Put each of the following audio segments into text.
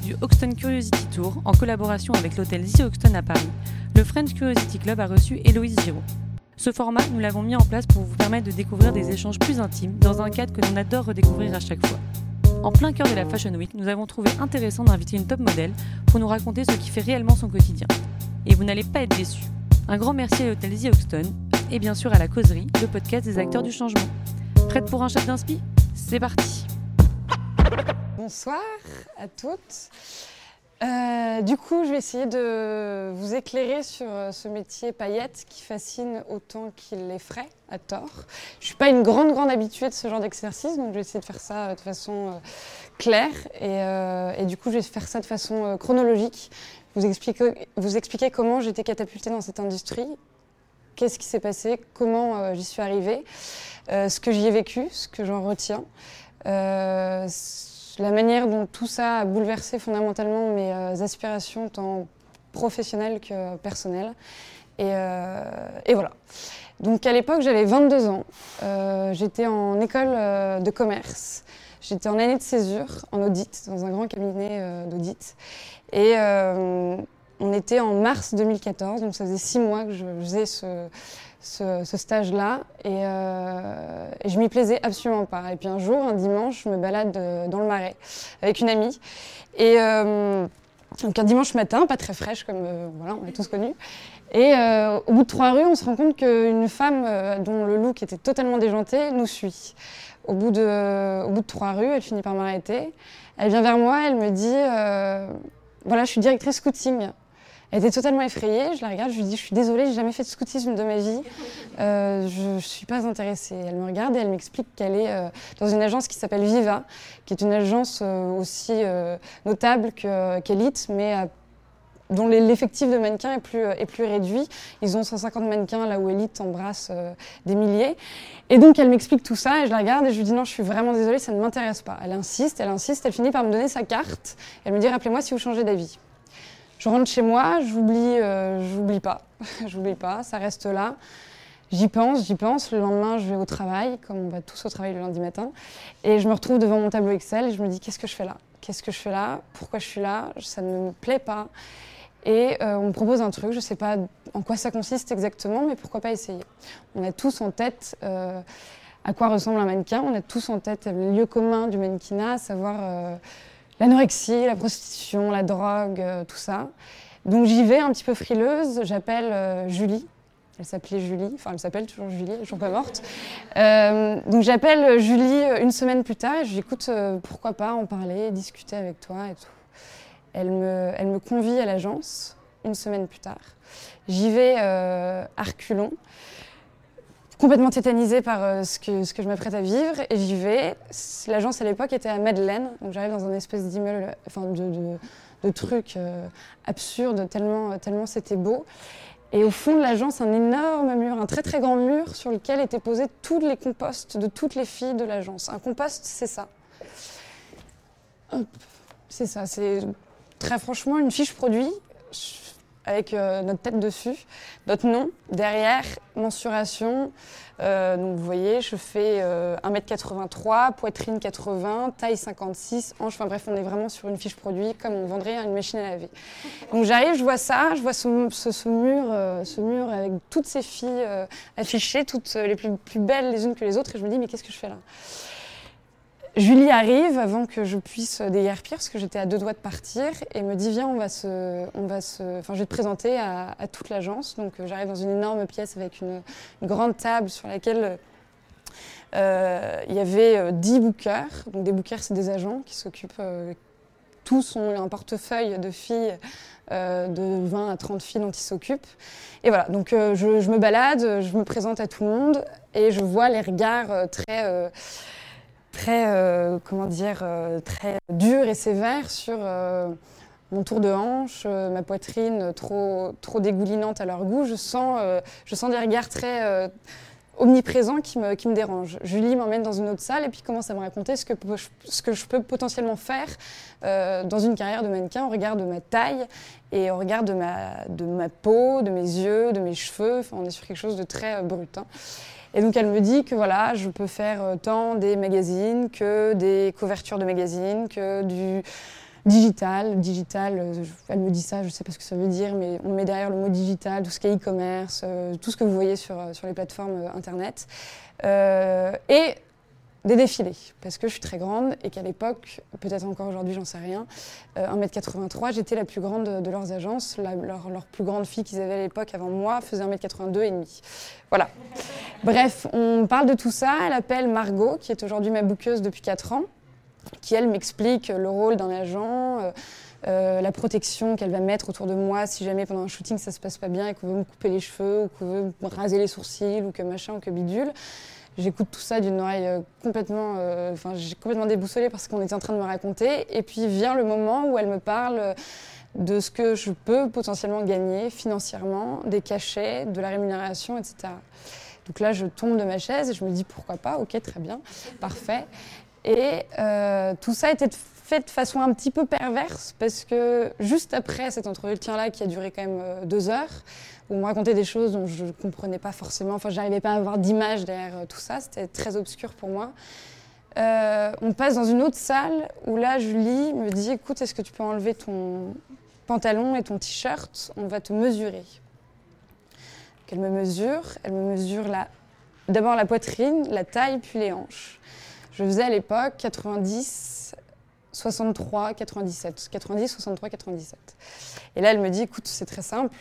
du Hoxton Curiosity Tour, en collaboration avec l'hôtel The Hoxton à Paris, le French Curiosity Club a reçu Héloïse Giraud. Ce format, nous l'avons mis en place pour vous permettre de découvrir des échanges plus intimes dans un cadre que l'on adore redécouvrir à chaque fois. En plein cœur de la Fashion Week, nous avons trouvé intéressant d'inviter une top modèle pour nous raconter ce qui fait réellement son quotidien. Et vous n'allez pas être déçus. Un grand merci à l'hôtel The Hoxton et bien sûr à la causerie, le podcast des acteurs du changement. Prête pour un chat d'inspi? C'est parti Bonsoir à toutes. Euh, du coup, je vais essayer de vous éclairer sur euh, ce métier paillette qui fascine autant qu'il l'effraie, à tort. Je ne suis pas une grande, grande habituée de ce genre d'exercice, donc je vais essayer de faire ça euh, de façon claire. Et, du coup, je vais faire ça de façon chronologique. Vous expliquer, comment été catapultée dans cette industrie, qu'est-ce qui s'est passé, comment j'y suis arrivée, ce que j'y ai vécu, ce que j'en retiens la manière dont tout ça a bouleversé fondamentalement mes euh, aspirations tant professionnelles que personnelles. Euh, et, voilà. Donc à l'époque, j'avais 22 ans. Euh, j'étais en école de commerce. J'étais en année de césure, en audit, dans un grand cabinet d'audit. Et on était en mars 2014, donc ça faisait six mois que je faisais ce, ce, stage-là euh, et, je m'y plaisais absolument pas. Et puis un jour, un dimanche, je me balade euh, dans le marais avec une amie et euh, donc un dimanche matin, pas très fraîche comme voilà, on est tous connus. Et au bout de trois rues, on se rend compte qu'une femme dont le look était totalement déjanté nous suit. Au bout de, au bout de trois rues, elle finit par m'arrêter. Elle vient vers moi, elle me dit voilà, je suis directrice scouting. Elle était totalement effrayée. Je la regarde, je lui dis Je suis désolée, j'ai jamais fait de scoutisme de ma vie. Euh, je ne suis pas intéressée. Elle me regarde et elle m'explique qu'elle est euh, dans une agence qui s'appelle Viva, qui est une agence euh, aussi notable qu'Elite, mais dont l'effectif de mannequins est plus, est plus réduit. Ils ont 150 mannequins là où Elite embrasse des milliers. Et donc elle m'explique tout ça et je la regarde et je lui dis non, je suis vraiment désolée, ça ne m'intéresse pas. Elle insiste, elle insiste, elle finit par me donner sa carte. Elle me dit rappelez-moi si vous changez d'avis. Je rentre chez moi, j'oublie, euh, j'oublie pas, j'oublie pas, ça reste là. J'y pense, j'y pense. Le lendemain, je vais au travail, comme on va tous au travail le lundi matin, et je me retrouve devant mon tableau Excel et je me dis qu'est-ce que je fais là? Qu'est-ce que je fais là? Pourquoi je suis là? Ça ne me plaît pas. Et euh, on me propose un truc, je ne sais pas en quoi ça consiste exactement, mais pourquoi pas essayer? On a tous en tête euh, à quoi ressemble un mannequin, on a tous en tête le lieu commun du mannequinat, à savoir l'anorexie, la prostitution, la drogue, euh, tout ça. Donc j'y vais un petit peu frileuse, j'appelle euh, Julie. Elle s'appelait Julie, enfin elle s'appelle toujours Julie, elle n'est toujours pas morte. Euh, donc j'appelle Julie une semaine plus tard je lui écoute, pourquoi pas en parler, discuter avec toi et tout. Elle me, elle me convie à l'agence une semaine plus tard. J'y vais à Arculon complètement tétanisée par euh, ce, que, je m'apprête à vivre et j'y vais. L'agence à l'époque était à Madeleine, donc j'arrive dans un espèce d'immeuble, enfin de, trucs euh, absurdes, tellement, tellement c'était beau. Et au fond de l'agence, un énorme mur, un très très grand mur sur lequel étaient posés tous les composts de toutes les filles de l'agence. Un compost, c'est ça. C'est ça, c'est très franchement une fiche produit avec euh, notre tête dessus, notre nom, derrière, mensuration. Euh, donc vous voyez, je fais 1m83, euh, poitrine 80, taille 56, hanche, enfin bref, on est vraiment sur une fiche produit comme on vendrait une machine à laver. Donc j'arrive, je vois ça, je vois ce, mur, ce mur avec toutes ces filles affichées, toutes les plus, plus belles les unes que les autres, et je me dis, mais qu'est-ce que je fais là? Julie arrive avant que je puisse déguerpir, parce que j'étais à deux doigts de partir, et me dit Viens, on va se. On va se... Enfin, je vais te présenter à, toute l'agence. Donc, euh, j'arrive dans une énorme pièce avec une, grande table sur laquelle euh, il y avait euh, dix bookers. Donc, des bookers, c'est des agents qui s'occupent. tous ont un portefeuille de filles, de 20 à 30 filles dont ils s'occupent. Et voilà, donc je, je, me balade, je me présente à tout le monde, et je vois les regards très très, euh, comment dire, euh, très dur et sévère sur euh, mon tour de hanche, ma poitrine trop, trop dégoulinante à leur goût. Je sens, je sens des regards très omniprésents qui me, qui me dérangent. Julie m'emmène dans une autre salle et puis commence à me raconter ce que, ce que je peux potentiellement faire dans une carrière de mannequin au regard de ma taille et au regard de ma, de ma peau, de mes yeux, de mes cheveux. Enfin, on est sur quelque chose de très brut. Hein. Et donc elle me dit que voilà, je peux faire euh, tant des magazines que des couvertures de magazines, que du digital, digital, euh, elle me dit ça, je sais pas ce que ça veut dire, mais on met derrière le mot digital tout ce qui est e-commerce, euh, tout ce que vous voyez sur, sur les plateformes Internet. et des défilés, parce que je suis très grande et qu'à l'époque, peut-être encore aujourd'hui, j'en sais rien, 1m83, j'étais la plus grande de leurs agences. leur, plus grande fille qu'ils avaient à l'époque avant moi faisait 1m82 et demi. Voilà. Bref, on parle de tout ça. Elle appelle Margot, qui est aujourd'hui ma bouqueuse depuis 4 ans qui, elle, m'explique le rôle d'un agent, euh, euh, la protection qu'elle va mettre autour de moi si jamais pendant un shooting ça se passe pas bien et qu'on veut me couper les cheveux ou qu'on veut me raser les sourcils ou que machin ou que bidule. J'écoute tout ça d'une oreille euh, complètement, enfin j'ai complètement déboussolée parce qu'on était en train de me raconter. Et puis vient le moment où elle me parle de ce que je peux potentiellement gagner financièrement, des cachets, de la rémunération, etc. Donc là, je tombe de ma chaise et je me dis pourquoi pas, ok, très bien, parfait. Et euh, tout ça a été de façon un petit peu perverse parce que juste après cet entretien-là, qui a duré quand même euh, deux heures, où on me racontait des choses dont je ne comprenais pas forcément, enfin, j'arrivais pas à avoir d'image derrière euh, tout ça, c'était très obscur pour moi. on passe dans une autre salle où là, Julie me dit Écoute, est-ce que tu peux enlever ton pantalon et ton t-shirt? On va te mesurer. elle me mesure, elle me mesure d'abord la poitrine, la taille, puis les hanches. Je faisais à l'époque 90, 63, 97. 90, 63, 97. Et là, elle me dit, écoute, c'est très simple.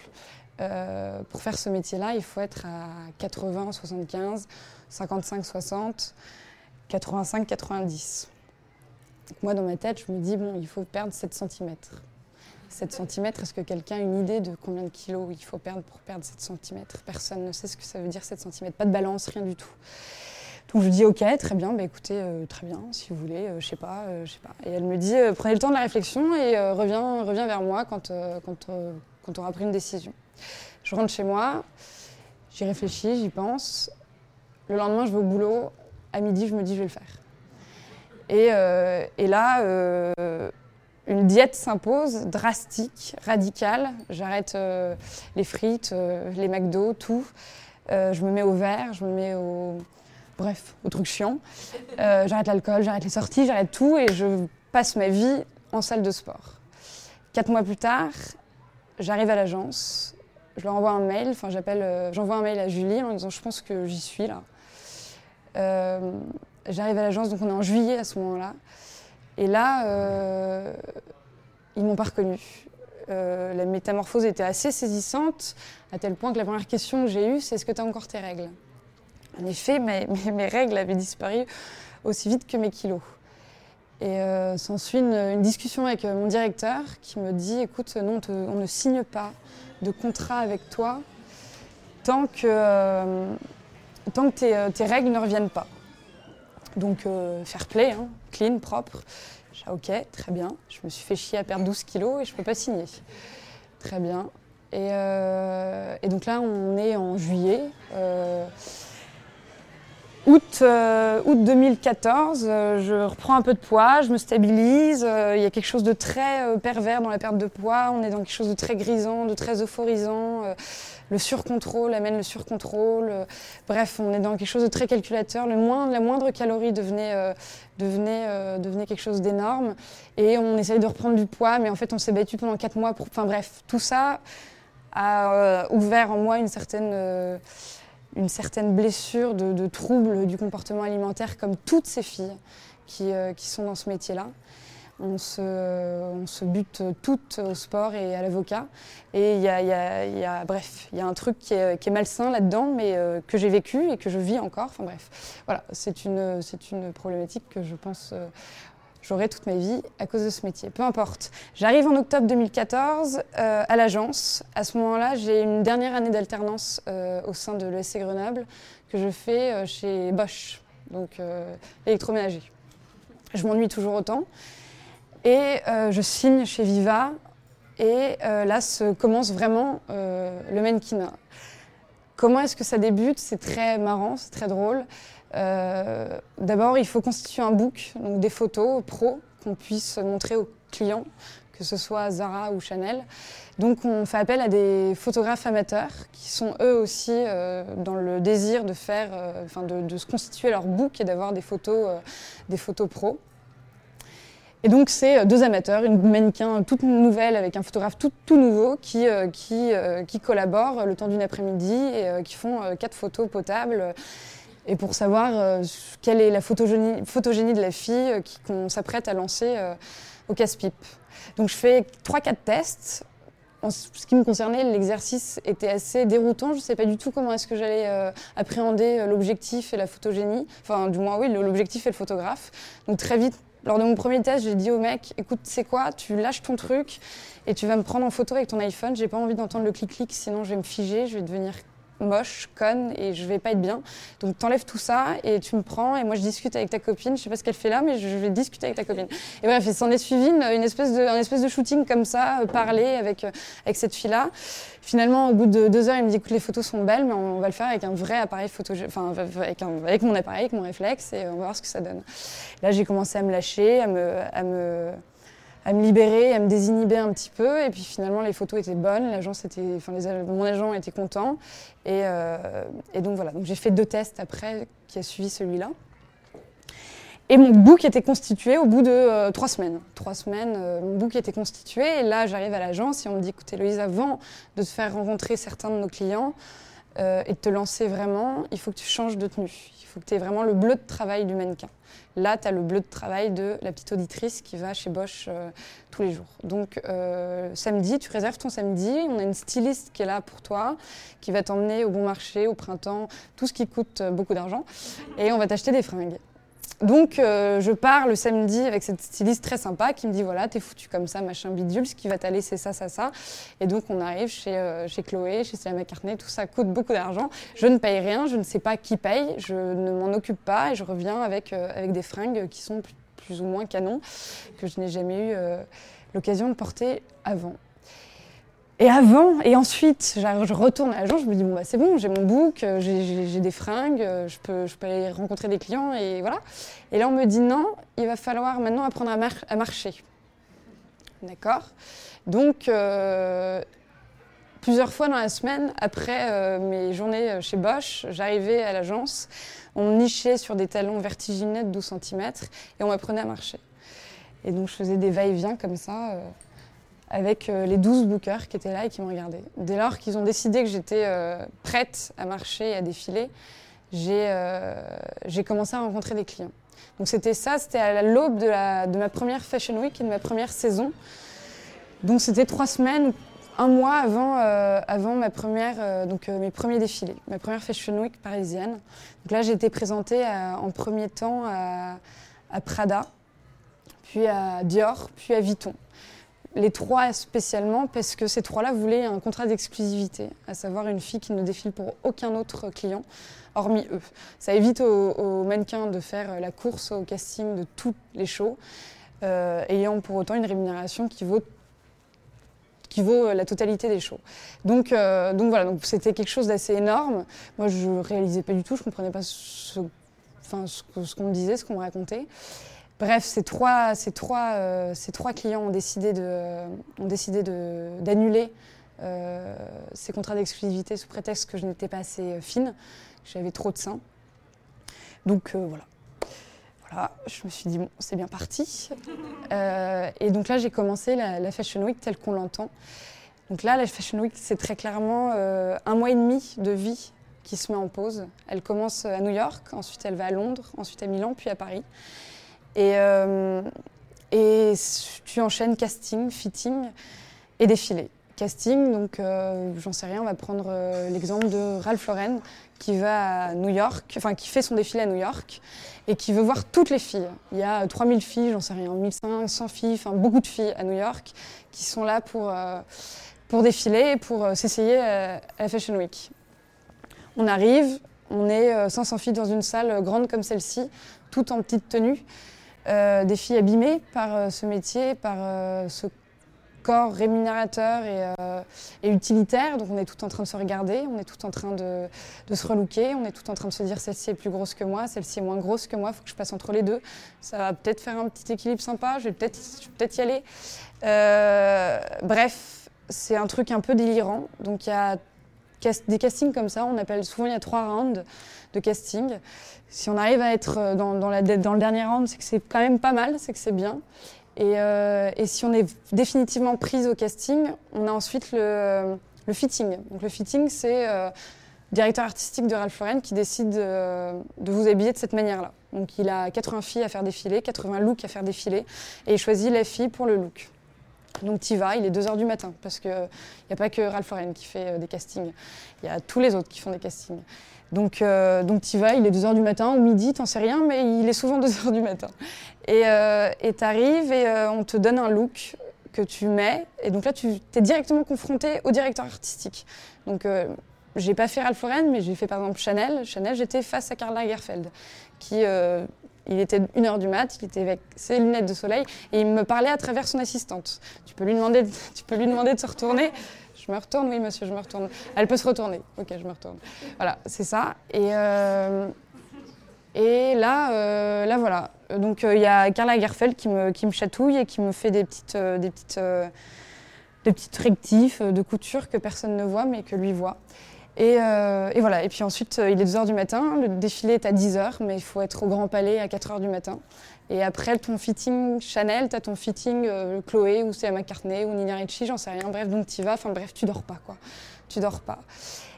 Euh, pour faire ce métier-là, il faut être à 80, 75, 55, 60, 85, 90. moi, dans ma tête, je me dis, bon, il faut perdre 7 cm. 7 cm, est-ce que quelqu'un a une idée de combien de kilos il faut perdre pour perdre 7 cm Personne ne sait ce que ça veut dire 7 cm. Pas de balance, rien du tout. Donc je dis ok, très bien, bah, écoutez, euh, très bien, si vous voulez, euh, je sais pas, euh, je sais pas. Et elle me dit prenez le temps de la réflexion et reviens, reviens vers moi quand, quand, quand on aura pris une décision. Je rentre chez moi, j'y réfléchis, j'y pense. Le lendemain, je vais au boulot. À midi, je me dis je vais le faire. Et, et là, une diète s'impose, drastique, radicale. J'arrête les frites, les McDo, tout. je me mets au vert, je me mets au bref, au truc chiant. Euh, j'arrête l'alcool, j'arrête les sorties, j'arrête tout et je passe ma vie en salle de sport. Quatre mois plus tard, j'arrive à l'agence, je leur envoie un mail, enfin j'appelle, euh, j'envoie un mail à Julie en disant je pense que j'y suis là. Euh, j'arrive à l'agence, donc on est en juillet à ce moment-là. Et là, ils m'ont pas reconnue. la métamorphose était assez saisissante, à tel point que la première question que j'ai eue, c'est est-ce que tu as encore tes règles? En effet, mes, règles avaient disparu aussi vite que mes kilos. Et euh, s'ensuit une, discussion avec euh, mon directeur qui me dit écoute, non, on ne signe pas de contrat avec toi tant que, euh, tant que tes, règles ne reviennent pas. Donc, fair play, hein, clean, propre. J'ai ok, très bien. Je me suis fait chier à perdre 12 kilos et je ne peux pas signer. Très bien. Et, donc là, on est en juillet. Août, euh, août 2014, euh, je reprends un peu de poids, je me stabilise. Euh, il y a quelque chose de très pervers dans la perte de poids. On est dans quelque chose de très grisant, de très euphorisant. le surcontrôle amène le surcontrôle. bref, on est dans quelque chose de très calculateur. Le la moindre calorie devenait, devenait, devenait quelque chose d'énorme. Et on essaye de reprendre du poids, mais en fait, on s'est battu pendant quatre mois. Pour... Enfin bref, tout ça a ouvert en moi une certaine une certaine blessure de, troubles du comportement alimentaire, comme toutes ces filles qui, euh, qui sont dans ce métier-là. On se, on se, bute toutes au sport et à l'avocat. Et il y a, y a, bref, il y a un truc qui est, qui est malsain là-dedans, mais euh, que j'ai vécu et que je vis encore. Enfin bref, voilà, c'est une, une problématique que je pense euh, j'aurai toute ma vie à cause de ce métier. Peu importe. J'arrive en octobre 2014 euh, à l'agence. À ce moment-là, j'ai une dernière année d'alternance euh, au sein de l'ESC Grenoble que je fais euh, chez Bosch, donc électroménager. Je m'ennuie toujours autant. Et je signe chez Viva. Et là se commence vraiment le mannequinat. Comment est-ce que ça débute? C'est très marrant, c'est très drôle. Euh, d'abord, il faut constituer un book, donc des photos pro qu'on puisse montrer aux clients, que ce soit Zara ou Chanel. Donc, on fait appel à des photographes amateurs qui sont eux aussi euh, dans le désir de faire, euh, de, se constituer leur book et d'avoir des photos, des photos pro. Et donc, c'est deux amateurs, une mannequin toute nouvelle avec un photographe tout, nouveau qui, qui, qui collaborent le temps d'une après-midi et qui font quatre photos potables. Et pour savoir quelle est la photogénie, de la fille qu'on s'apprête à lancer au casse-pipe. Donc, je fais 3-4 tests en ce qui me concernait, l'exercice était assez déroutant. Je ne sais pas du tout comment est-ce que j'allais euh, appréhender euh, l'objectif et la photogénie. Enfin, du moins, oui, l'objectif et le photographe. Donc très vite, lors de mon premier test, j'ai dit au mec, écoute, c'est quoi? Tu lâches ton truc et tu vas me prendre en photo avec ton iPhone. J'ai pas envie d'entendre le clic-clic, sinon je vais me figer, je vais devenir moche, conne et je vais pas être bien. Donc t'enlèves tout ça et tu me prends et moi je discute avec ta copine. Je sais pas ce qu'elle fait là, mais je vais discuter avec ta copine. Et bref, il s'en est suivi une, espèce de, un espèce de shooting comme ça, euh, parler avec, euh, avec cette fille-là. Finalement, au bout de deux heures, il me dit écoute, les photos sont belles, mais on va le faire avec un vrai appareil photo, enfin avec, avec mon appareil, avec mon réflexe et on va voir ce que ça donne. Là, j'ai commencé à me lâcher, à me, à me à me libérer, à me désinhiber un petit peu. Et puis finalement, les photos étaient bonnes, était, enfin, mon agent était content. Et, euh, et donc voilà, donc j'ai fait deux tests après, qui a suivi celui-là. Et mon book était constitué au bout de euh, trois semaines. Trois semaines, euh, mon book était constitué. Et là, j'arrive à l'agence et on me dit, écoutez, Louise, avant de te faire rencontrer certains de nos clients et de te lancer vraiment, il faut que tu changes de tenue. Il faut que tu aies vraiment le bleu de travail du mannequin. Là, tu as le bleu de travail de la petite auditrice qui va chez Bosch euh, tous les jours. Donc, euh, samedi, tu réserves ton samedi. On a une styliste qui est là pour toi, qui va t'emmener au bon marché, au printemps, tout ce qui coûte euh, beaucoup d'argent. Et on va t'acheter des fringues. Donc, euh, je pars le samedi avec cette styliste très sympa qui me dit voilà, t'es foutu comme ça, machin bidule, ce qui va t'aller, c'est ça, ça, ça. Et donc, on arrive chez, euh, Chloé, chez Stella McCartney, tout ça coûte beaucoup d'argent. Je ne paye rien, je ne sais pas qui paye, je ne m'en occupe pas et je reviens avec, euh, avec des fringues qui sont plus, ou moins canons, que je n'ai jamais eu l'occasion de porter avant. Et avant, et ensuite, je retourne à l'agence, je me dis, bon, bah, c'est bon, j'ai mon book, euh, j'ai des fringues, euh, je peux, aller rencontrer des clients, et voilà. Et là, on me dit, non, il va falloir maintenant apprendre à, marcher. D'accord? Donc, euh, plusieurs fois dans la semaine, après mes journées chez Bosch, j'arrivais à l'agence, on nichait sur des talons vertigineux de 12 cm, et on m'apprenait à marcher. Et donc, je faisais des va-et-vient comme ça avec euh, les 12 bookers qui étaient là et qui me regardaient. Dès lors qu'ils ont décidé que j'étais euh, prête à marcher et à défiler, euh, j'ai commencé à rencontrer des clients. Donc c'était ça, c'était à l'aube de, ma première Fashion Week et de ma première saison. Donc c'était trois semaines, un mois avant, avant ma première, donc, mes premiers défilés, ma première Fashion Week parisienne. Donc là j'ai été présentée en premier temps à, à Prada, puis à Dior, puis à Vuitton les trois spécialement parce que ces trois-là voulaient un contrat d'exclusivité, à savoir une fille qui ne défile pour aucun autre client, hormis eux. Ça évite aux, mannequins de faire la course au casting de tous les shows, euh, ayant pour autant une rémunération qui vaut la totalité des shows. Donc, euh, donc voilà, donc c'était quelque chose d'assez énorme. Moi, je réalisais pas du tout, je comprenais pas ce, enfin, ce qu'on me disait, ce qu'on me racontait. Bref, ces trois, ces trois, euh, ces trois clients ont décidé d'annuler euh, ces contrats d'exclusivité sous prétexte que je n'étais pas assez euh, fine, que j'avais trop de seins. Donc voilà. Voilà, je me suis dit, bon, c'est bien parti. et donc là, j'ai commencé la, Fashion Week telle qu'on l'entend. Donc là, la Fashion Week, c'est très clairement un mois et demi de vie qui se met en pause. Elle commence à New York, ensuite elle va à Londres, ensuite à Milan, puis à Paris. Et, euh, et tu enchaînes casting, fitting et défilé. Casting, donc euh, j'en sais rien, on va prendre euh, l'exemple de Ralph Lauren qui va à New York, enfin qui fait son défilé à New York et qui veut voir toutes les filles. Il y a 3000 filles, j'en sais rien, 1500 filles, enfin beaucoup de filles à New York qui sont là pour, pour défiler, pour s'essayer à la Fashion Week. On arrive, on est 500 filles dans une salle grande comme celle-ci, toutes en petite tenue. Euh, des filles abîmées par euh, ce métier, par euh, ce corps rémunérateur et, utilitaire. Donc on est tout en train de se regarder, on est tout en train de, se relooker, on est tout en train de se dire celle-ci est plus grosse que moi, celle-ci est moins grosse que moi, il faut que je passe entre les deux. Ça va peut-être faire un petit équilibre sympa, je vais peut-être peut y aller. bref, c'est un truc un peu délirant. Donc il y a des castings comme ça, on appelle souvent il y a trois rounds de casting. Si on arrive à être euh, dans, le dernier round, c'est que c'est quand même pas mal, c'est que c'est bien. Et, et, si on est définitivement prise au casting, on a ensuite le, le fitting. Donc le fitting, c'est directeur artistique de Ralph Lauren qui décide de, de vous habiller de cette manière-là. Donc il a 80 filles à faire défiler, 80 looks à faire défiler, et il choisit la fille pour le look. Donc tu vas, il est 2h du matin, parce qu'il n'y a pas que Ralph Lauren qui fait euh, des castings, il y a tous les autres qui font des castings. Donc, euh, donc vas, il est 2h du matin, ou midi, t'en sais rien, mais il est souvent 2h du matin. Et euh, tu arrives et euh, on te donne un look que tu mets, et donc là tu es directement confronté au directeur artistique. Donc j'ai pas fait Ralph Lauren, mais j'ai fait par exemple Chanel. Chanel, j'étais face à Karl Lagerfeld, qui il était une heure du mat, il était avec ses lunettes de soleil et il me parlait à travers son assistante. Tu peux lui demander, de, tu peux lui demander de se retourner? Je me retourne, oui monsieur, je me retourne. Elle peut se retourner. Ok, je me retourne. Voilà, c'est ça. Et, euh, et là, euh, là voilà. Donc euh, il y a Carla Gerfeld qui me, qui me chatouille et qui me fait des petites, des petites, des petites rectifs de couture que personne ne voit mais que lui voit. Euh, et, voilà. Et puis ensuite, euh, il est 2h du matin. Le défilé est à 10h, mais il faut être au Grand Palais à 4h du matin. Et après ton fitting Chanel, tu as ton fitting euh, Chloé ou c'est McCartney ou Nina Ricci, j'en sais rien. Bref, donc tu vas. Enfin bref, tu dors pas quoi. Tu dors pas.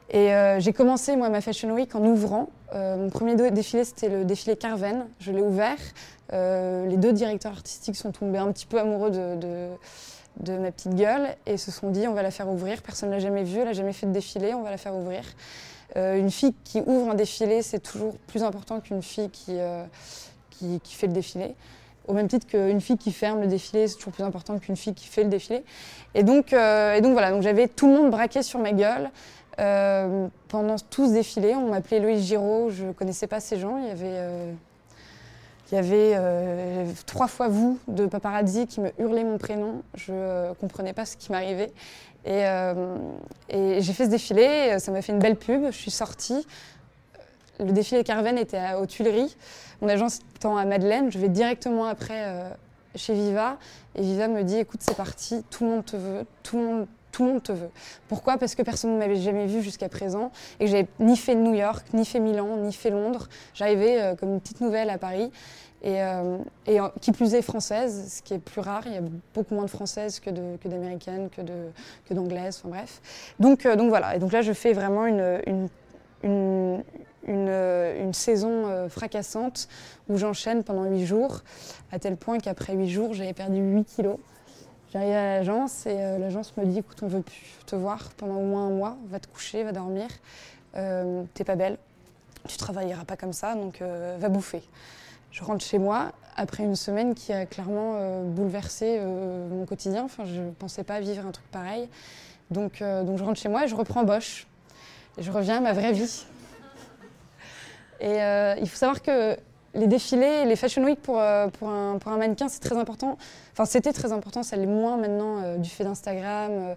Et j'ai commencé moi ma Fashion Week en ouvrant. mon premier défilé c'était le défilé Carven. Je l'ai ouvert. les deux directeurs artistiques sont tombés un petit peu amoureux de ma petite gueule et se sont dit on va la faire ouvrir. Personne ne l'a jamais vue, elle n'a jamais fait de défilé, on va la faire ouvrir. Euh, une fille qui ouvre un défilé, c'est toujours plus important qu'une fille qui, euh, qui, fait le défilé. Au même titre qu'une fille qui ferme le défilé, c'est toujours plus important qu'une fille qui fait le défilé. Et donc, euh, et donc voilà, donc j'avais tout le monde braqué sur ma gueule. pendant tout ce défilé, on m'appelait Louise Giraud, je ne connaissais pas ces gens, il y avait il y avait euh, trois fois vous de paparazzi qui me hurlaient mon prénom. Je ne euh, comprenais pas ce qui m'arrivait. Et, euh, et j'ai fait ce défilé, ça m'a fait une belle pub. Je suis sortie. Le défilé Carven était aux Tuileries. Mon agence étant à Madeleine, je vais directement après chez Viva. Et Viva me dit écoute, c'est parti, tout le monde te veut, tout le monde tout le monde te veut. Pourquoi? Parce que personne ne m'avait jamais vu jusqu'à présent et j'avais ni fait New York, ni fait Milan, ni fait Londres. J'arrivais euh, comme une petite nouvelle à Paris et, euh, et qui plus est française, ce qui est plus rare. Il y a beaucoup moins de françaises que d'américaines, que d'anglaises, enfin bref. Donc, euh, voilà, et donc là je fais vraiment une, saison fracassante où j'enchaîne pendant huit jours, à tel point qu'après huit jours j'avais perdu 8 kilos. J'arrive à l'agence et euh, l'agence me dit écoute, on veut plus te voir pendant au moins un mois, va te coucher, va dormir, euh, t'es pas belle, tu travailleras pas comme ça, donc euh, va bouffer. Je rentre chez moi après une semaine qui a clairement bouleversé mon quotidien. Enfin, je ne pensais pas vivre un truc pareil. Donc, donc je rentre chez moi et je reprends Bosch. Je reviens à ma vraie vie. Et il faut savoir que les défilés, les Fashion Week pour, euh, pour un mannequin, c'est très important. Enfin, c'était très important, ça l'est moins maintenant euh, du fait d'Instagram,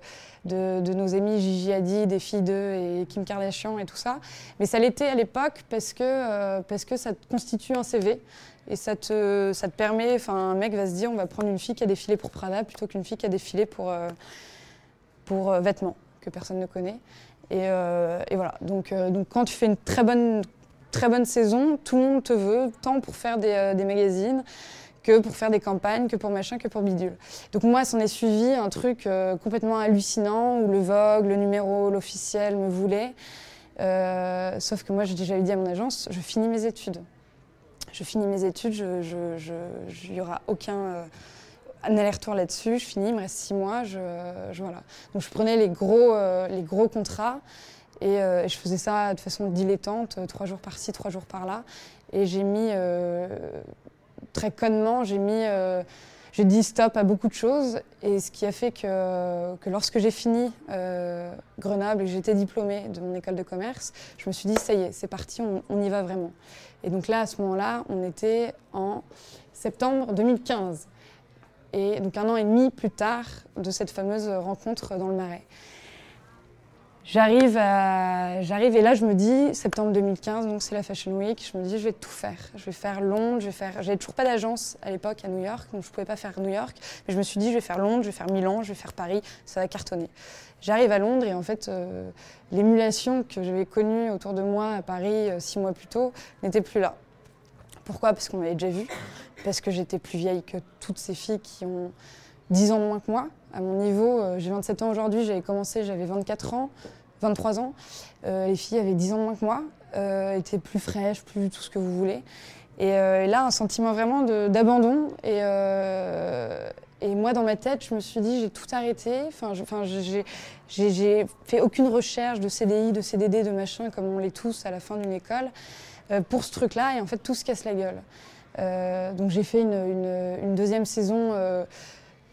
euh, de, nos amis Gigi Hadid, des filles d'eux et Kim Kardashian et tout ça. Mais ça l'était à l'époque parce, que parce que ça constitue un CV et ça te, ça te permet, enfin, un mec va se dire on va prendre une fille qui a défilé pour Prada plutôt qu'une fille qui a défilé pour, pour vêtements que personne ne connaît. Et, voilà. Donc, donc, quand tu fais une très bonne très bonne saison, tout le monde te veut, tant pour faire des, euh, magazines que pour faire des campagnes, que pour machin, que pour bidule. Donc moi, s'en est suivi un truc euh, complètement hallucinant où le Vogue, le numéro, l'officiel me voulait. Euh, sauf que moi, j'ai déjà dit à mon agence, je finis mes études. Je finis mes études, il n'y aura aucun aller-retour là-dessus. Je finis, il me reste six mois. Je, voilà. Donc je prenais les gros, les gros contrats. Euh, et, je faisais ça de façon dilettante, euh, trois jours par-ci, trois jours par-là. Et j'ai mis, euh, très connement, j'ai mis, j'ai dit stop à beaucoup de choses. Et ce qui a fait que, que lorsque j'ai fini Grenoble et que j'étais diplômée de mon école de commerce, je me suis dit, ça y est, c'est parti, on, y va vraiment. Et donc là, à ce moment-là, on était en septembre 2015. Et donc un an et demi plus tard de cette fameuse rencontre dans le Marais. J'arrive, et là je me dis, septembre 2015, donc c'est la Fashion Week, je me dis je vais tout faire. Je vais faire Londres, je vais faire... J'avais toujours pas d'agence à l'époque à New York, donc je pouvais pas faire New York. Mais je me suis dit je vais faire Londres, je vais faire Milan, je vais faire Paris, ça va cartonner. J'arrive à Londres et en fait euh, l'émulation que j'avais connue autour de moi à Paris euh, six mois plus tôt n'était plus là. Pourquoi? Parce qu'on m'avait déjà vu, parce que j'étais plus vieille que toutes ces filles qui ont 10 ans moins que moi. À mon niveau, euh, j'ai 27 ans aujourd'hui, j'avais commencé, j'avais 24 ans, 23 ans. Euh, les filles avaient 10 ans moins que moi, euh, étaient plus fraîches, plus tout ce que vous voulez. Et, là, un sentiment vraiment d'abandon. Et, et, moi, dans ma tête, je me suis dit, j'ai tout arrêté. Enfin, j'ai fait aucune recherche de CDI, de CDD, de machin, comme on l'est tous à la fin d'une école, pour ce truc-là. Et en fait, tout se casse la gueule. donc j'ai fait une, une, deuxième saison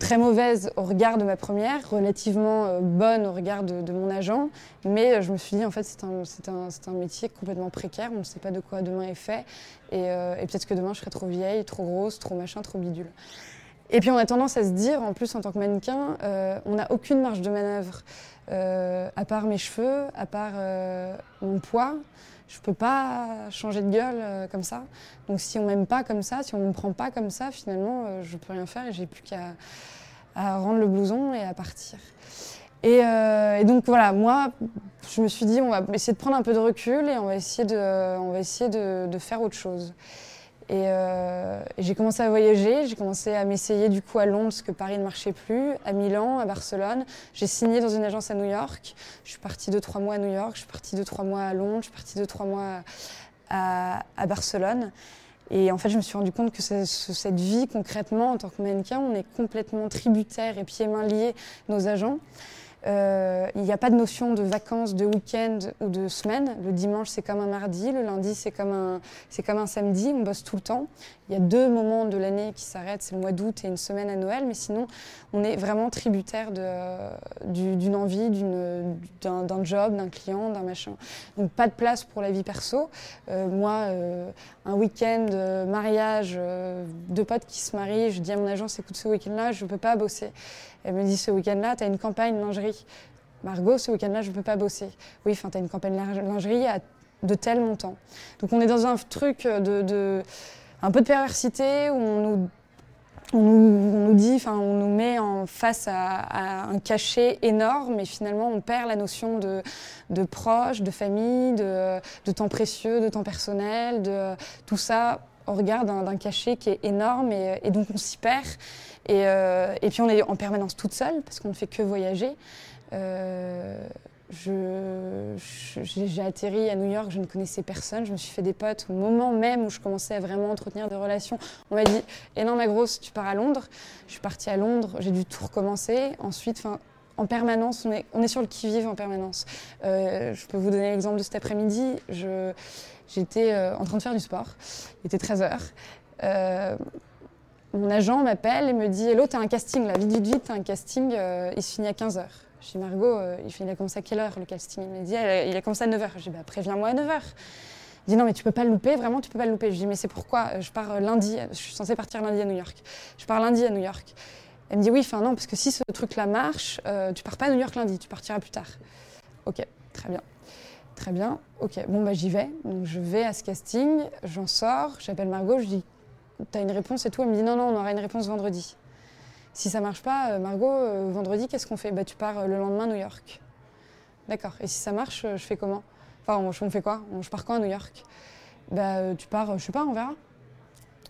très mauvaise au regard de ma première, relativement euh, bonne au regard de, mon agent, mais euh, je me suis dit en fait c'est un, un, un, métier complètement précaire, on ne sait pas de quoi demain est fait, euh, et peut-être que demain je serai trop vieille, trop grosse, trop machin, trop bidule. Et puis on a tendance à se dire, en plus en tant que mannequin, on n'a aucune marge de manœuvre, à part mes cheveux, à part mon poids, je peux pas changer de gueule comme ça. Donc si on m'aime pas comme ça, si on me prend pas comme ça, finalement, je peux rien faire et j'ai plus qu'à rendre le blouson et à partir. Euh, et, donc voilà, moi, je me suis dit, on va essayer de prendre un peu de recul et on va essayer de, on va essayer de, faire autre chose. Euh, et, j'ai commencé à voyager, j'ai commencé à m'essayer du coup à Londres parce que Paris ne marchait plus, à Milan, à Barcelone. J'ai signé dans une agence à New York. Je suis partie deux trois mois à New York, je suis partie deux trois mois à Londres, je suis partie deux trois mois à, Barcelone. Et en fait, je me suis rendu compte que cette vie, concrètement, en tant que mannequin, on est complètement tributaire et pieds-mains liés nos agents. Euh, il n'y a pas de notion de vacances, de week-end ou de semaine. Le dimanche, c'est comme un mardi. Le lundi, c'est comme, un, comme un samedi. On bosse tout le temps. Il y a deux moments de l'année qui s'arrêtent. C'est le mois d'août et une semaine à Noël. Mais sinon, on est vraiment tributaire d'une envie, d'un job, d'un client, d'un machin. Donc, pas de place pour la vie perso. Euh, moi, euh, un week-end, mariage, deux potes qui se marient, je dis à mon agence, écoute, ce week-end-là, je ne peux pas bosser. Elle me dit ce week-end-là, tu as une campagne lingerie. Margot, ce week-end-là, je ne peux pas bosser. Oui, enfin, tu as une campagne lingerie à de tel montant. Donc on est dans un truc de, un peu de perversité où on nous, on nous, dit, enfin, on nous met en face à, un cachet énorme et finalement on perd la notion de, de proche, de famille, de, de, temps précieux, de temps personnel, de tout ça au regard d'un cachet qui est énorme et donc on s'y perd. Euh, et, puis on est en permanence toute seule parce qu'on ne fait que voyager. Euh, j'ai atterri à New York, je ne connaissais personne, je me suis fait des potes au moment même où je commençais à vraiment entretenir des relations. On m'a dit "Et non ma grosse, tu pars à Londres." Je suis partie à Londres, j'ai dû tout recommencer. Ensuite, en permanence, on est, sur le qui-vive en permanence. Euh, je peux vous donner l'exemple de cet après-midi. J'étais en train de faire du sport, il était 13h mon agent m'appelle et me dit Hello, t'as un casting là, vite, vite, vite, t'as un casting, euh, il se finit à 15h. Je dis Margot, euh, il, a commencé à quelle heure le casting? Il me dit Il a commencé à 9h. Je dis bah, Préviens-moi à 9h. Il dit Non, mais tu peux pas le louper, vraiment, tu peux pas le louper. Je dis Mais c'est pourquoi? Je pars lundi, je suis censée partir lundi à New York. Je pars lundi à New York. Elle me dit Oui, enfin non, parce que si ce truc-là marche, euh, tu pars pas à New York lundi, tu partiras plus tard. Ok, très bien. Très bien, ok, bon bah j'y vais. Donc je vais à ce casting, j'en sors, j'appelle Margot, je dis tu as une réponse et tout. Elle me dit non, non, on aura une réponse vendredi. Si ça marche pas, euh, Margot, euh, vendredi, qu'est-ce qu'on fait? Bah, Tu pars euh, le lendemain à New York. D'accord. Et si ça marche, je fais comment? Enfin, on, fait quoi? Je pars quand à New York? Bah, Tu pars, je sais pas, on verra.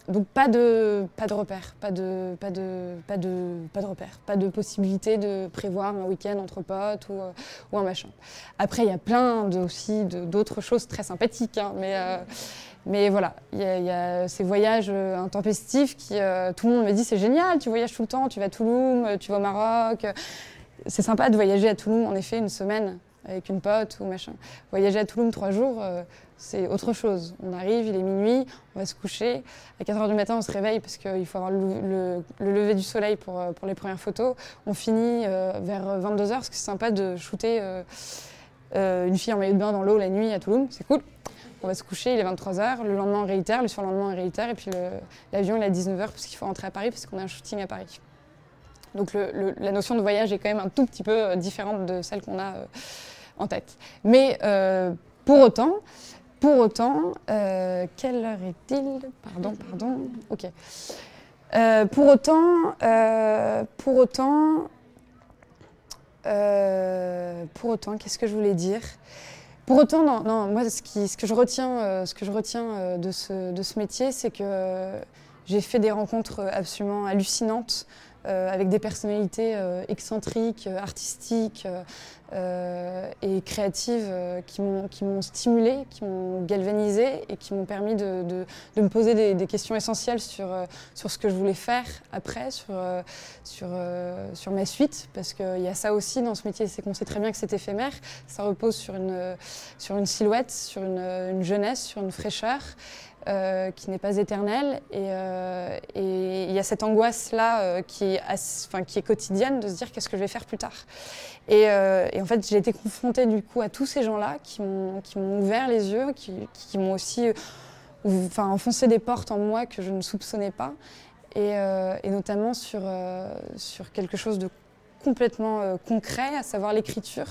Donc pas de, pas de repère, pas de, pas, de, pas, de, pas de pas de possibilité de prévoir un week-end entre potes ou, ou un machin. Après, il y a plein de, aussi d'autres choses très sympathiques, hein, mais mais voilà, il y, a ces voyages euh, intempestifs qui, euh, tout le monde me dit c'est génial, tu voyages tout le temps, tu vas à Toulouse, euh, tu vas au Maroc. C'est sympa de voyager à Toulouse, en effet, une semaine avec une pote ou machin. Voyager à Toulouse trois jours, c'est autre chose. On arrive, il est minuit, on va se coucher. À 4 h du matin, on se réveille parce qu'il faut avoir le, lever du soleil pour, pour les premières photos. On finit vers 22 h parce que c'est sympa de shooter une fille en maillot de bain dans l'eau la nuit à Toulouse, c'est cool on va se coucher, il est 23h, le lendemain on réitère, le surlendemain on réitère, et puis l'avion il est à 19h parce qu'il faut rentrer à Paris parce qu'on a un shooting à Paris. Donc la notion de voyage est quand même un tout petit peu euh, différente de celle qu'on a euh, en tête. Mais euh, pour autant, pour autant, quelle heure est-il? Pardon, pardon, ok. pour autant, pour autant, pour autant, qu'est-ce que je voulais dire? Pour autant, non, non moi, ce, qui, ce, que je retiens, ce que je retiens de, ce, de ce métier, c'est que j'ai fait des rencontres absolument hallucinantes euh, avec des personnalités euh, excentriques, euh, artistiques et créatives qui m'ont stimulée, qui m'ont galvanisée et qui m'ont permis de, de, me poser des, questions essentielles sur, sur ce que je voulais faire après, sur, sur, sur ma suite, parce qu'il y a ça aussi dans ce métier, c'est qu'on sait très bien que c'est éphémère, ça repose sur une, sur une silhouette, sur une, une jeunesse, sur une fraîcheur. Euh, qui n'est pas éternelle. Euh, et, il y a cette angoisse-là euh, qui, est quotidienne de se dire qu'est-ce que je vais faire plus tard? Et, en fait, j'ai été confrontée du coup à tous ces gens-là qui m'ont ouvert les yeux, qui, m'ont aussi enfoncé des portes en moi que je ne soupçonnais pas. Et, et notamment sur, sur quelque chose de complètement euh, concret, à savoir l'écriture.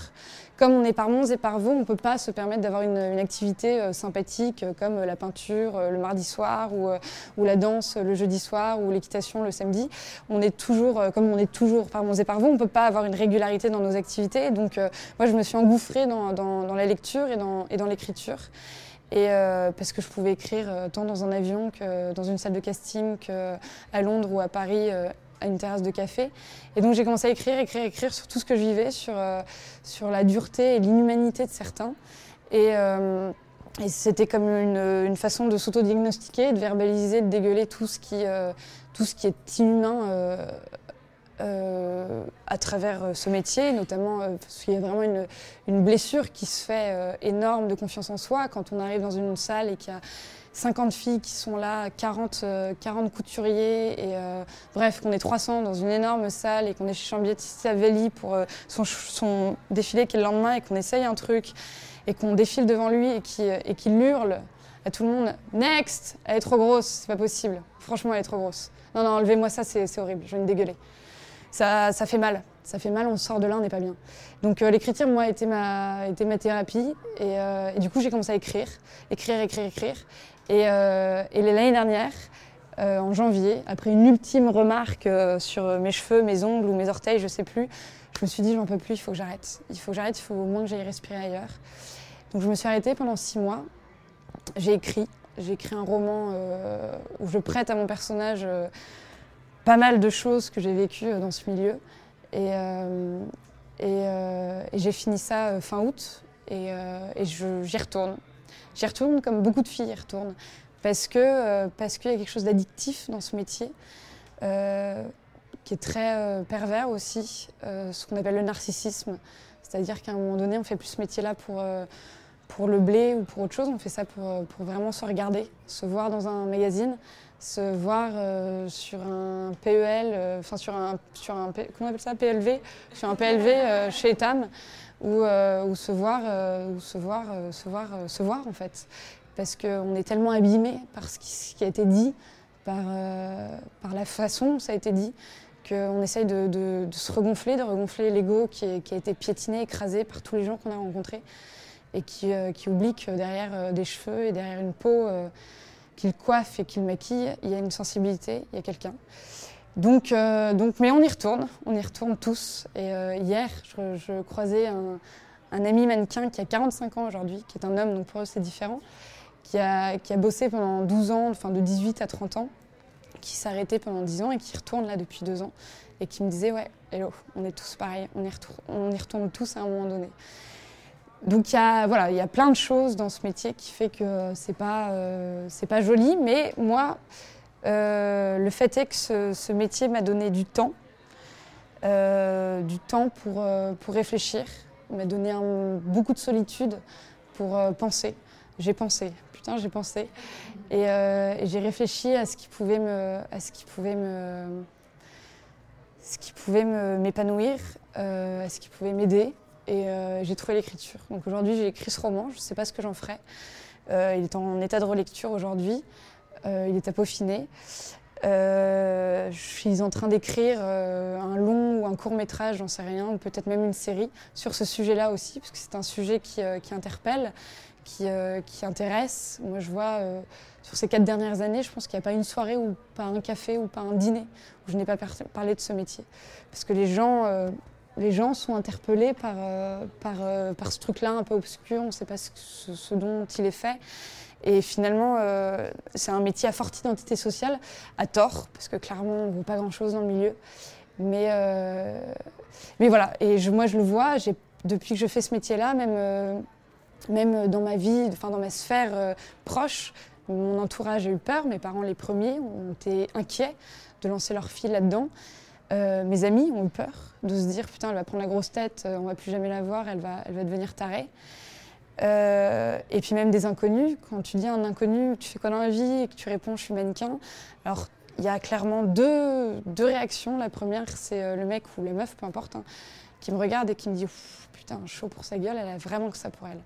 Comme on est par Mons et par Vaux, on ne peut pas se permettre d'avoir une, activité euh, sympathique euh, comme la peinture le mardi soir ou, la danse le jeudi soir ou l'équitation le samedi. On est toujours, comme on est toujours par Mons et par Vaux, on ne peut pas avoir une régularité dans nos activités. Donc moi, je me suis engouffrée dans, la lecture et dans, et dans l'écriture. Et parce que je pouvais écrire tant dans un avion que dans une salle de casting qu'à Londres ou à Paris à une terrasse de café. Et donc j'ai commencé à écrire, écrire, écrire sur tout ce que je vivais, sur, euh, sur la dureté et l'inhumanité de certains. Et, euh, et c'était comme une, une, façon de s'auto-diagnostiquer, de verbaliser, de dégueuler tout ce qui, euh, tout ce qui est inhumain à travers ce métier, notamment parce qu'il y a vraiment une, une, blessure qui se fait énorme de confiance en soi quand on arrive dans une salle et qu'il y a 50 filles qui sont là, 40, 40 euh, couturiers, et euh, bref, qu'on est 300 dans une énorme salle et qu'on est chez Chambier Velli pour euh, son, son, défilé qui est le lendemain et qu'on essaye un truc et qu'on défile devant lui et qu'il et hurle à tout le monde Next Elle est trop grosse, c'est pas possible. Franchement, elle est trop grosse. Non, non, enlevez-moi ça, c'est horrible, je vais me dégueuler. Ça, ça fait mal. Ça fait mal, on sort de là, on n'est pas bien. Donc l'écriture, moi, était ma, était ma thérapie. Et du coup, j'ai commencé à écrire, écrire, écrire, écrire. Euh, et, l'année dernière, euh, en janvier, après une ultime remarque euh, sur mes cheveux, mes ongles ou mes orteils, je ne sais plus, je me suis dit j'en peux plus, il faut que j'arrête. Il faut que j'arrête, il faut au moins que j'aille respirer ailleurs. Donc je me suis arrêtée pendant six mois. J'ai écrit, j'ai écrit un roman où je prête à mon personnage pas mal de choses que j'ai vécues dans ce milieu. Et, j'ai fini ça fin août et, et j'y retourne. J'y retourne comme beaucoup de filles y retournent. Euh, parce qu'il y a quelque chose d'addictif dans ce métier, euh, qui est très euh, pervers aussi, ce qu'on appelle le narcissisme. C'est-à-dire qu'à un moment donné, on fait plus ce métier-là pour, pour le blé ou pour autre chose, on fait ça pour, pour vraiment se regarder, se voir dans un magazine, se voir sur un PEL, enfin sur un, sur un, comment on appelle ça, PLV, sur un PLV chez Etam ou, euh, se voir, euh, ou se voir, euh, se voir, se voir en fait, parce qu'on est tellement abîmé par ce qui, a été dit, par, par la façon dont ça a été dit, qu'on essaye de, se regonfler, de regonfler l'ego qui, a été piétiné, écrasé par tous les gens qu'on a rencontrés, et qui, qui oublie que derrière des cheveux et derrière une peau qu'il coiffe et qu'il maquille, il y a une sensibilité, il y a quelqu'un. Donc, euh, donc, mais on y retourne, on y retourne tous. Et euh, hier, je, croisais un, ami mannequin qui a 45 ans aujourd'hui, qui est un homme, donc pour eux c'est différent, qui a, qui a bossé pendant 12 ans, enfin de 18 à 30 ans, qui s'est arrêté pendant 10 ans et qui retourne là depuis 2 ans, et qui me disait Ouais, hello, on est tous pareils, on on y retourne tous à un moment donné. Donc il y a voilà, il y a plein de choses dans ce métier qui fait que c'est pas euh, pas joli, mais moi euh, le fait est que ce, métier m'a donné du temps, euh, du temps pour, pour réfléchir, m'a donné beaucoup de solitude pour penser. J'ai pensé, putain, j'ai pensé. Et, j'ai réfléchi à ce qui pouvait me. À ce qui pouvait me ce qui pouvait m'épanouir, à ce qui pouvait m'aider. Et j'ai trouvé l'écriture. Donc aujourd'hui, j'ai écrit ce roman. Je ne sais pas ce que j'en ferai. il est en état de relecture aujourd'hui. Euh, il est à peaufiner. Euh, je suis en train d'écrire euh, un long ou un court métrage, j'en sais rien, ou peut-être même une série sur ce sujet-là aussi, parce que c'est un sujet qui, interpelle, qui, intéresse. Moi, je vois sur ces quatre dernières années, je pense qu'il n'y a pas une soirée ou pas un café ou pas un dîner où je n'ai pas parlé de ce métier. Parce que les gens les gens sont interpellés par, par, par ce truc-là un peu obscur, on ne sait pas ce, ce, dont il est fait. Et finalement, c'est un métier à forte identité sociale, à tort, parce que clairement, on ne vaut pas grand-chose dans le milieu. Mais, mais voilà, et je, moi je le vois, depuis que je fais ce métier-là, même, même dans ma vie, enfin dans ma sphère proche, mon entourage a eu peur, mes parents les premiers ont été inquiets de lancer leur fille là-dedans. Euh, mes amis ont eu peur de se dire putain elle va prendre la grosse tête, euh, on va plus jamais la voir, elle va, elle va devenir tarée. Euh, et puis même des inconnus, quand tu dis à un inconnu tu fais quoi dans la vie et que tu réponds je suis mannequin, alors il y a clairement deux, deux réactions. La première c'est le mec ou la meuf, peu importe, hein, qui me regarde et qui me dit putain chaud pour sa gueule, elle a vraiment que ça pour elle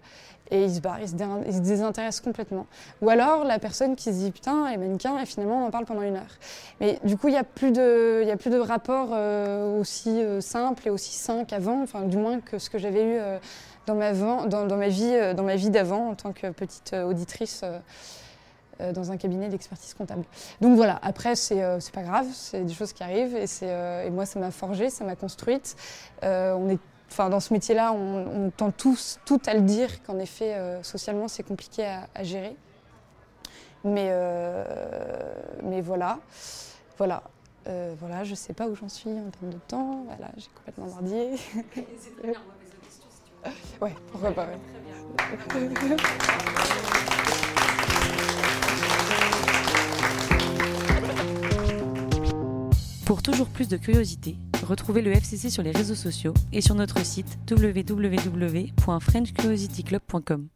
et il se barre, il se, désintéresse complètement. Ou alors la personne qui se dit putain, elle est mannequin et finalement on en parle pendant une heure. Mais du coup, il n'y a, plus de, y a plus de rapport euh, aussi euh, simple et aussi sain qu'avant, enfin du moins que ce que j'avais eu euh, dans, ma vie, dans ma vie d'avant en tant que petite auditrice. dans un cabinet d'expertise comptable. Donc voilà, après, c'est pas grave, c'est des choses qui arrivent et, et moi, ça m'a forgé, ça m'a construite. on est Enfin, dans ce métier-là, on, tend tous, tout à le dire qu'en effet, euh, socialement, c'est compliqué à, gérer. Mais, euh, mais voilà, voilà, euh, voilà, je sais pas où j'en suis en termes de temps. Voilà, j'ai complètement mordillé. C'est très bien, on va si tu veux. Ouais, pourquoi pas. Très bien. Pour toujours plus de curiosité, retrouvez le FCC sur les réseaux sociaux et sur notre site www.frenchcuriosityclub.com.